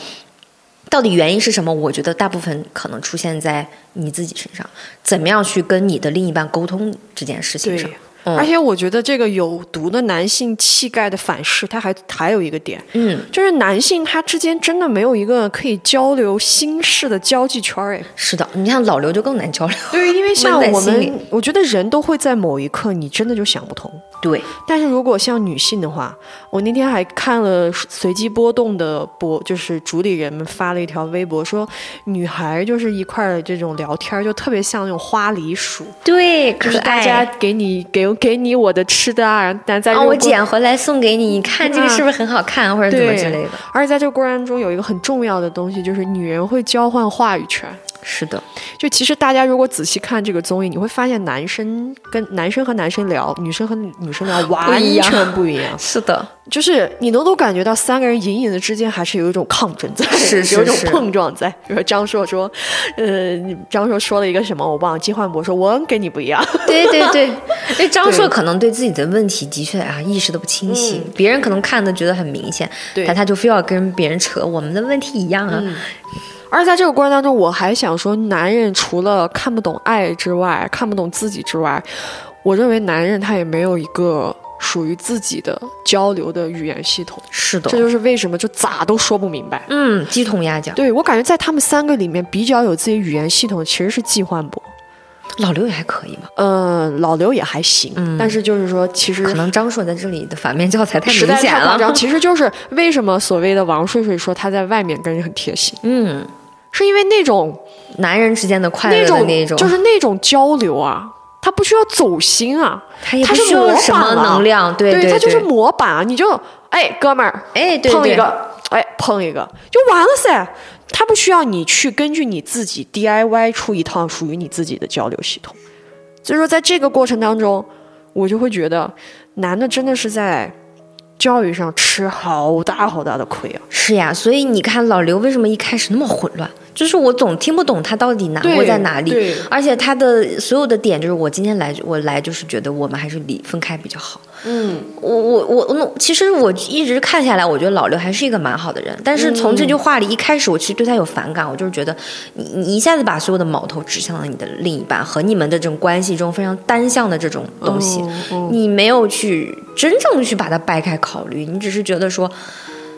到底原因是什么？我觉得大部分可能出现在你自己身上，怎么样去跟你的另一半沟通这件事情上对。。嗯而且我觉得这个有毒的男性气概的反噬，它还还有一个点，嗯，就是男性他之间真的没有一个可以交流心事的交际圈儿，哎。是的，你像老刘就更难交流。对，因为像我们，我觉得人都会在某一刻，你真的就想不通。对，但是如果像女性的话，我那天还看了随机波动的博，就是主理人们发了一条微博说，女孩就是一块儿这种聊天，就特别像那种花梨鼠，对，可就是大家给你给影，给你我的吃的啊，但在这啊，我捡回来送给你，你看这个是不是很好看，或者怎么之类的。而且在这个过程中有一个很重要的东西，就是女人会交换话语权。是的，就其实大家如果仔细看这个综艺，你会发现男生跟男生和男生聊，女生和女生聊完全不一样。是的，就是你能够感觉到三个人隐隐的之间还是有一种抗争在，是是有一种碰撞在。比如说张硕说，呃，张硕说了一个什么我忘了，金焕博说我跟你不一样，对对对，因为 张硕可能对自己的问题的确啊意识的不清晰，别人可能看的觉得很明显，对。但他就非要跟别人扯我们的问题一样啊。而在这个过程当中，我还想说，男人除了看不懂爱之外，看不懂自己之外，我认为男人他也没有一个属于自己的交流的语言系统。是的这，就是为什么就咋都说不明白。嗯，鸡同鸭讲。对我感觉在他们三个里面比较有自己语言系统的其实是季焕博，老刘也还可以吧，嗯、老刘也还行，但是就是说其实可能张硕在这里的反面教材太明显了。其实就是为什么所谓的王睡睡说他在外面跟人很贴心，嗯，是因为那种男人之间的快乐的那种那种，就是那种交流啊，他不需要走心啊，他也不他是模需要什么板啊能量，对对，他就是模板啊，你就哎哥们儿哎，碰一个，哎碰一个就完了噻。他不需要你去根据你自己 DIY 出一套属于你自己的交流系统。所以说，在这个过程当中，我就会觉得男的真的是在教育上吃好大好大的亏啊。是呀，所以你看老刘为什么一开始那么混乱，就是我总听不懂他到底难过在哪里对，而且他的所有的点就是我今天来我来就是觉得我们还是离分开比较好。嗯，我我我那其实我一直看下来，我觉得老刘还是一个蛮好的人，但是从这句话里一开始，我其实对他有反感，我就是觉得你你一下子把所有的矛头指向了你的另一半和你们的这种关系中非常单向的这种东西，哦。你没有去真正去把它掰开考虑，你只是觉得说。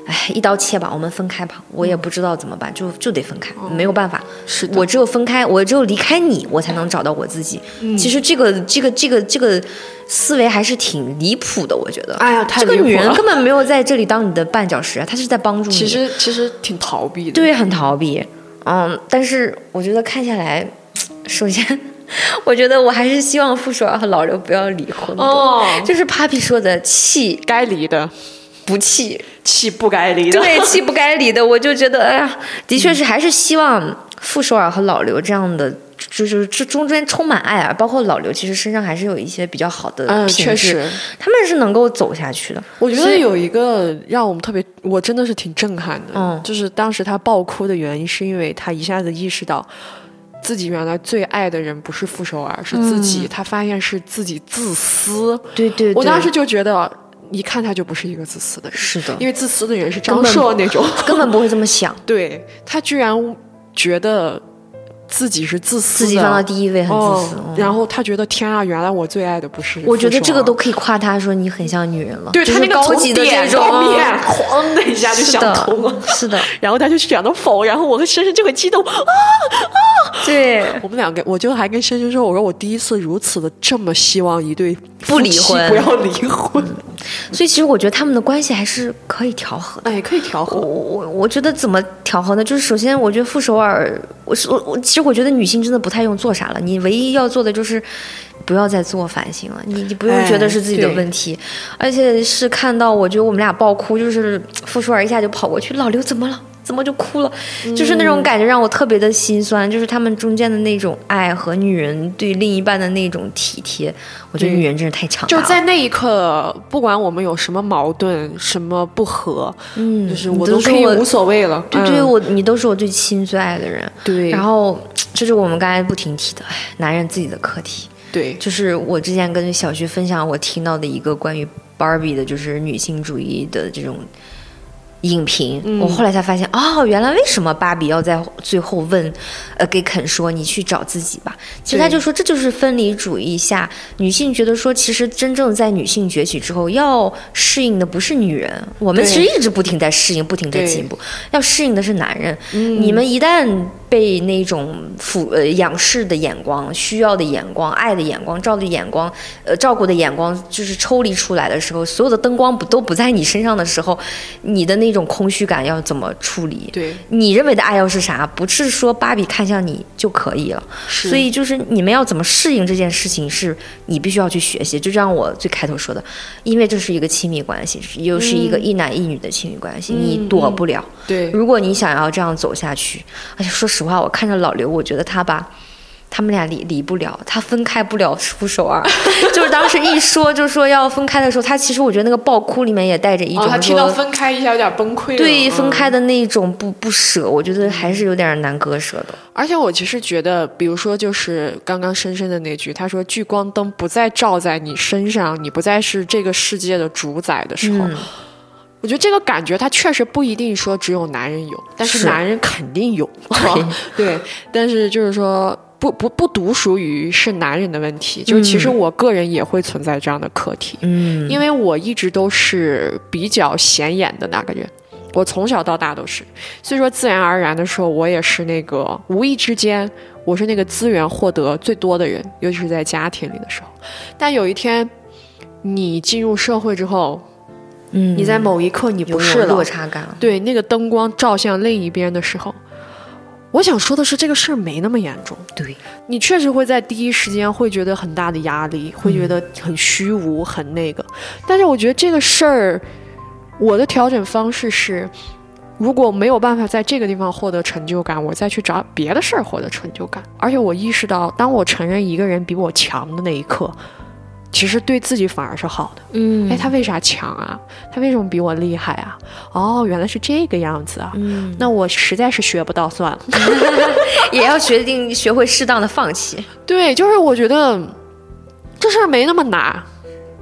哎，一刀切吧，我们分开吧。我也不知道怎么办，就就得分开，没有办法。是的我只有分开，我只有离开你，我才能找到我自己。嗯其实这个这个这个这个思维还是挺离谱的，我觉得。哎呀太这个女人根本没有在这里当你的绊脚石啊，她是在帮助你。其实其实挺逃避的。对，很逃避。嗯，但是我觉得看下来，首先，我觉得我还是希望傅首尔和老刘不要离婚的。哦就是 Papi 说的气该离的不气，气不该离的。对，气不该离的，我就觉得，哎呀，的确是还是希望傅首尔和老刘这样的，就是这中间充满爱啊，包括老刘其实身上还是有一些比较好的嗯，品质，确实，他们是能够走下去的。我觉得有一个让我们特别，我真的是挺震撼的，嗯就是当时他爆哭的原因，是因为他一下子意识到。自己原来最爱的人不是傅首尔，是自己。他发现是自己自私。对对对，我当时就觉得，一看他就不是一个自私的人，是的，因为自私的人是张硕那种。根本不会这么想，对他居然觉得自己是自私的，自己放到第一位，很自私。哦嗯然后他觉得天啊，原来我最爱的不是。我觉得这个都。可以夸他说你很像女人了，对他那个高级的这种面，哐的一下就想的通了。，是的，然后他就选了否，然后我和深深就很激动啊啊！对，我们两个，我就还跟深深说，我说我第一次如此的这么希望一对不离婚不要离婚，所以其实我觉得他们的关系还是可以调和的。哎，可以调和。我我我觉得怎么调和呢？就是首先，我觉得傅首尔，我是我我其实我觉得女性真的不太用做啥了，你唯一要做的就是不要再自我反省了，你你不用觉得是自己的问题，而且是看到我觉得我们俩爆哭，就是傅首尔一下就跑过去，老刘怎么了？怎么就哭了？就是那种感觉让我特别的心酸，就是他们中间的那种爱和女人对另一半的那种体贴，我觉得女人真是太强大就。在那一刻，不管我们有什么矛盾、什么不和，嗯，就是我都可以无所谓了。对对，嗯我你都是我最亲最爱的人。对，然后这是我们刚才不停提的，哎，男人自己的课题。对，就是我之前跟小徐分享我听到的一个关于 Barbie 的，就是女性主义的这种影评。嗯我后来才发现，哦，原来为什么芭比要在最后问，呃，给肯说你去找自己吧。其实他就说，这就是分离主义下女性觉得说，其实真正在女性崛起之后，要适应的不是女人，我们其实一直不停在适应，不停在进步，要适应的是男人。嗯你们一旦被那种俯呃仰视的眼光、需要的眼光、爱的眼光、照的眼光、呃照顾的眼光，就是抽离出来的时候，所有的灯光不都不在你身上的时候，你的那种空虚感要怎么处理？对，你认为的爱要是啥？不是说芭比看向你就可以了。所以就是你们要怎么适应这件事情，是你必须要去学习。就像我最开头说的，因为这是一个亲密关系，又是一个一男一女的亲密关系，你躲不了。对，如果你想要这样走下去，而且说实话，我看着老刘，我觉得他吧。他们俩离离不了，他分开不了出手啊！就是当时一说就说要分开的时候，他其实我觉得那个爆哭里面也带着一种哦，他听到分开一下有点崩溃了。对分嗯开的那种不不舍，我觉得还是有点难割舍的。而且我其实觉得，比如说，就是刚刚深深的那句，他说聚光灯不再照在你身上，你不再是这个世界的主宰的时候，嗯我觉得这个感觉，它确实不一定说只有男人有，但是是男人肯定有，对。但是就是说，不不不独属于是男人的问题，就其实我个人也会存在这样的课题，嗯因为我一直都是比较显眼的那个人。我从小到大都是，所以说自然而然的时候，我也是那个无意之间，我是那个资源获得最多的人，尤其是在家庭里的时候。但有一天，你进入社会之后，嗯，你在某一刻你不是了落，差感了。对那个灯光照向另一边的时候，我想说的是，这个事儿没那么严重。对，你确实会在第一时间会觉得很大的压力，会觉得很虚无、很那个。但是我觉得这个事儿，我的调整方式是，如果没有办法在这个地方获得成就感，我再去找别的事儿获得成就感。而且我意识到，当我承认一个人比我强的那一刻，其实对自己反而是好的。嗯哎，他为啥强啊？他为什么比我厉害啊？哦，原来是这个样子啊。嗯，那我实在是学不到，算了。也要决定学会适当的放弃。对，就是我觉得这事儿没那么难，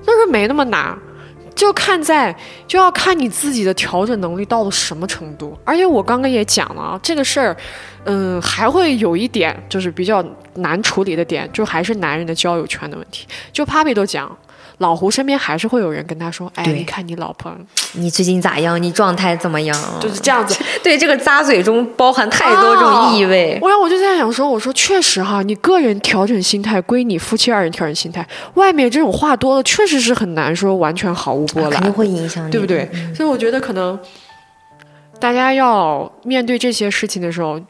这事儿没那么难，就看在就要看你自己的调整能力到了什么程度。而且我刚刚也讲了啊，这个事儿，嗯，还会有一点就是比较难处理的点，就还是男人的交友圈的问题。就 Papi 都讲。老胡身边还是会有人跟他说：“哎，你看你老婆你最近咋样？你状态怎么样？就是这样子。对这个咂嘴中包含太多种意味。我然后我就在想说，我说确实哈，你个人调整心态归你，夫妻二人调整心态，外面这种话多了，确实是很难说完全毫无波澜，肯定会影响你，对不对？所以我觉得可能大家要面对这些事情的时候，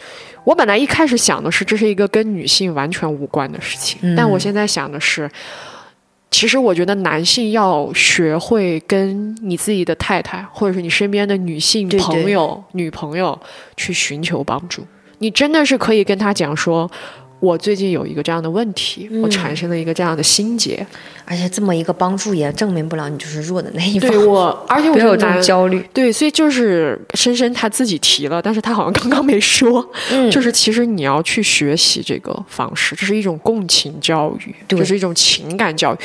我本来一开始想的是这是一个跟女性完全无关的事情，嗯但我现在想的是。其实我觉得男性要学会跟你自己的太太，或者是你身边的女性对对朋友、女朋友去寻求帮助。你真的是可以跟他讲说，我最近有一个这样的问题，我产生了一个这样的心结。而且这么一个帮助也证明不了你就是弱的那一方，对我，而且我有这种焦虑。对，所以就是深深他自己提了，但是他好像刚刚没说，嗯就是其实你要去学习这个方式，这是一种共情教育，对这是一种情感教育。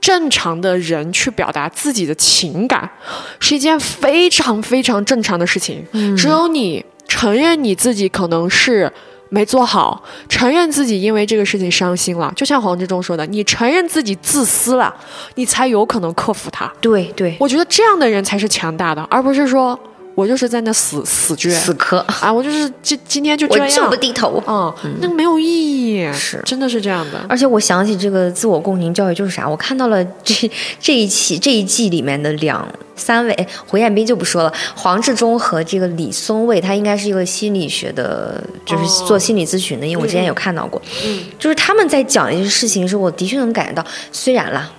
正常的人去表达自己的情感，是一件非常非常正常的事情。嗯只有你承认你自己可能是没做好，承认自己因为这个事情伤心了，就像黄志忠说的，你承认自己自私了，你才有可能克服它。对对，我觉得这样的人才是强大的，而不是说我就是在那死死倔死磕，啊，我就是今今天就这样，我就不低头。嗯，那个没有意义，是。真的是这样的。而且我想起这个自我共情教育就是啥，我看到了 这这一期这一季里面的两三位，哎胡彦斌就不说了，黄志忠和这个李松蔚，他应该是一个心理学的，就是哦。做心理咨询的，因为我之前有看到过，嗯。就是他们在讲一些事情的时候，我的确能感觉到，虽然啦。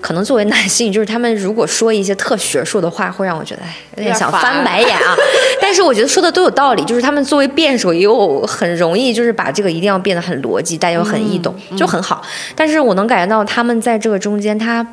可能作为男性，就是他们如果说一些特学术的话，会让我觉得哎有点想翻白眼啊。但是我觉得说的都有道理，就是他们作为辩手也有很容易，就是把这个一定要变得很逻辑，但又很易懂，就很好。但是我能感觉到他们在这个中间，他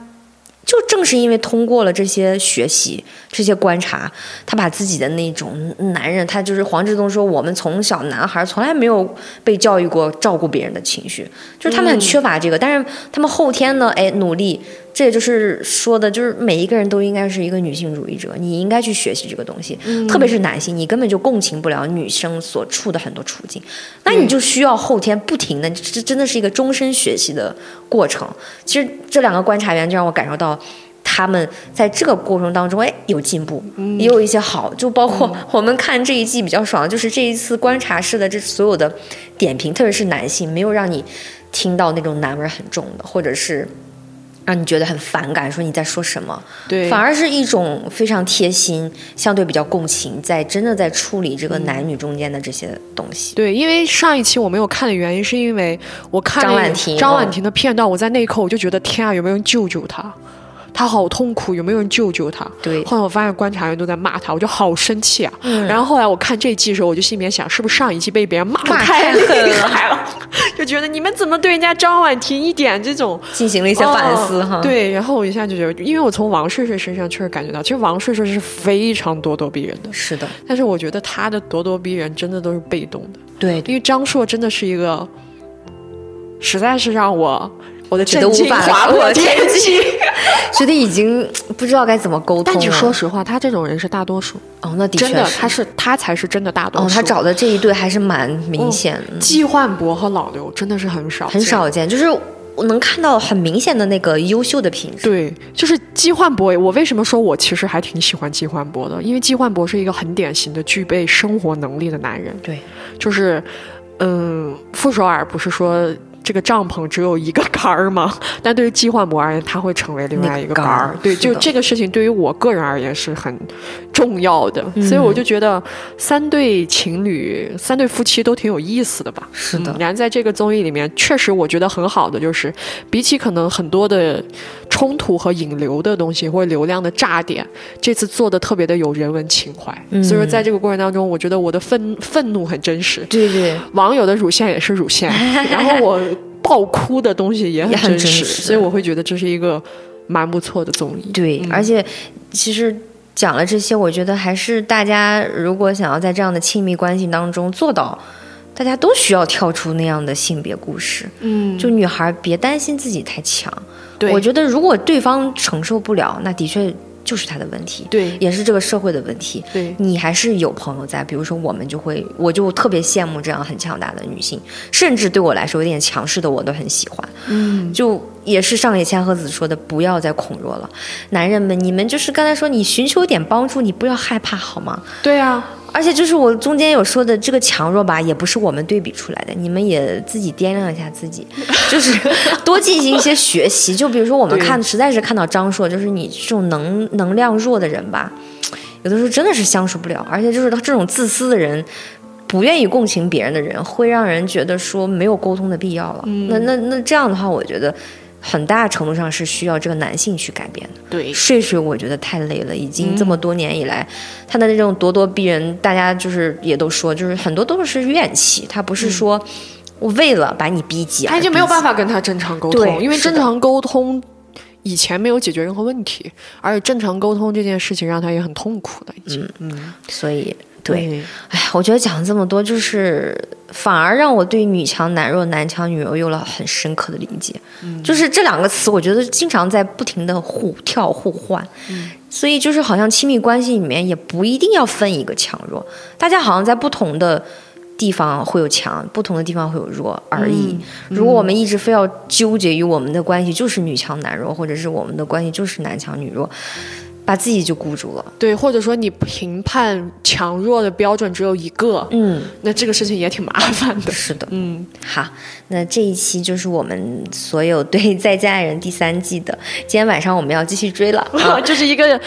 就正是因为通过了这些学习、这些观察，他把自己的那种男人，他就是黄志东说，我们从小男孩从来没有被教育过照顾别人的情绪，就是他们很缺乏这个，但是他们后天呢，哎，努力。这也就是说的，就是每一个人都应该是一个女性主义者，你应该去学习这个东西，特别是男性，你根本就共情不了女生所处的很多处境，那你就需要后天不停的，这真的是一个终身学习的过程。其实这两个观察员就让我感受到。他们在这个过程当中，哎，有进步，也有一些好，就包括我们看这一季比较爽的，就是这一次观察室的这所有的点评，特别是男性，没有让你听到那种男味儿很重的，或者是。让你觉得很反感，说你在说什么？对，反而是一种非常贴心，相对比较共情，在真的在处理这个男女中间的这些东西。对，因为上一期我没有看的原因，是因为我看张婉婷张婉婷的片段，我在那一刻我就觉得天啊，有没有人救救她？他好痛苦，有没有人救救他？对。后来我发现观察员都在骂他，我就好生气啊。嗯。然后后来我看这一季的时候，我就心里面想，是不是上一季被别人骂太厉害了？就觉得你们怎么对人家张婉婷一点这种进行了一些反思哈？对。然后我一下就觉得，因为我从王睡睡身上确实感觉到，其实王睡睡是非常咄咄逼人的。是的。但是我觉得他的咄咄逼人真的都是被动的。对。因为张硕真的是一个，实在是让我。我的震惊划破天际，觉得已经不知道该怎么沟通。但你说实话，他这种人是大多数。哦，那的确，真的他是他才是真的大多数。哦，他找的这一对还是蛮明显的。季焕博和老刘真的是很少，很少见，就是我能看到很明显的那个优秀的品质。对，就是季焕博。我为什么说我其实还挺喜欢季焕博的？因为季焕博是一个很典型的具备生活能力的男人。对，就是嗯，傅首尔不是说。这个帐篷只有一个杆儿吗？但对于季焕博而言，它会成为另外一个杆儿。对，就这个事情对于我个人而言是很重要的，所以我就觉得三对情侣、三对夫妻都挺有意思的吧。是的，然后在这个综艺里面，确实我觉得很好的就是，比起可能很多的冲突和引流的东西或者流量的炸点，这次做的特别的有人文情怀。所以说，在这个过程当中，我觉得我的愤愤怒很真实。对对，网友的乳腺也是乳腺，然后我。爆哭的东西也很真实，所以我会觉得这是一个蛮不错的综艺。对，而且其实讲了这些，我觉得还是大家如果想要在这样的亲密关系当中做到，大家都需要跳出那样的性别故事。嗯，就女孩别担心自己太强。对，我觉得如果对方承受不了，那的确。就是他的问题，对，也是这个社会的问题。对，你还是有朋友在，比如说我们就会，我就特别羡慕这样很强大的女性，甚至对我来说有点强势的我都很喜欢。嗯，就也是上野千鹤子说的，不要再恐弱了，男人们，你们就是刚才说你寻求点帮助，你不要害怕好吗？对啊。而且就是我中间有说的这个强弱吧，也不是我们对比出来的，你们也自己掂量一下自己，就是多进行一些学习。就比如说我们看，实在是看到张硕，就是你这种能能量弱的人吧，有的时候真的是相处不了。而且就是他这种自私的人，不愿意共情别人的人，会让人觉得说没有沟通的必要了。那那那这样的话，我觉得。很大程度上是需要这个男性去改变的。对，睡睡我觉得太累了，已经这么多年以来，他的那种咄咄逼人，大家就是也都说，就是很多都是怨气，他不是说我为了把你逼急，他已经没有办法跟他正常沟通，因为正常沟通以前没有解决任何问题，而且正常沟通这件事情让他也很痛苦的，已经，嗯，所以。对，哎，我觉得讲了这么多，就是反而让我对女强男弱、男强女弱有了很深刻的理解。嗯，就是这两个词，我觉得经常在不停的互跳互换。嗯，所以就是好像亲密关系里面也不一定要分一个强弱，大家好像在不同的地方会有强，不同的地方会有弱而已。如果我们一直非要纠结于我们的关系就是女强男弱，或者是我们的关系就是男强女弱。把自己就固住了，对，或者说你评判强弱的标准只有一个，嗯，那这个事情也挺麻烦的。是的，嗯，好，那这一期就是我们所有对《再见爱人》第三季的，今天晚上我们要继续追了，这是一个，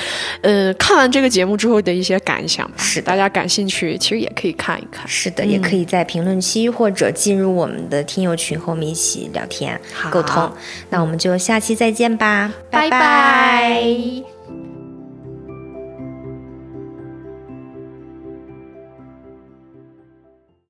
呃，看完这个节目之后的一些感想，是大家感兴趣，其实也可以看一看，是的，也可以在评论区或者进入我们的听友群和我们一起聊天沟通。那我们就下期再见吧，拜拜。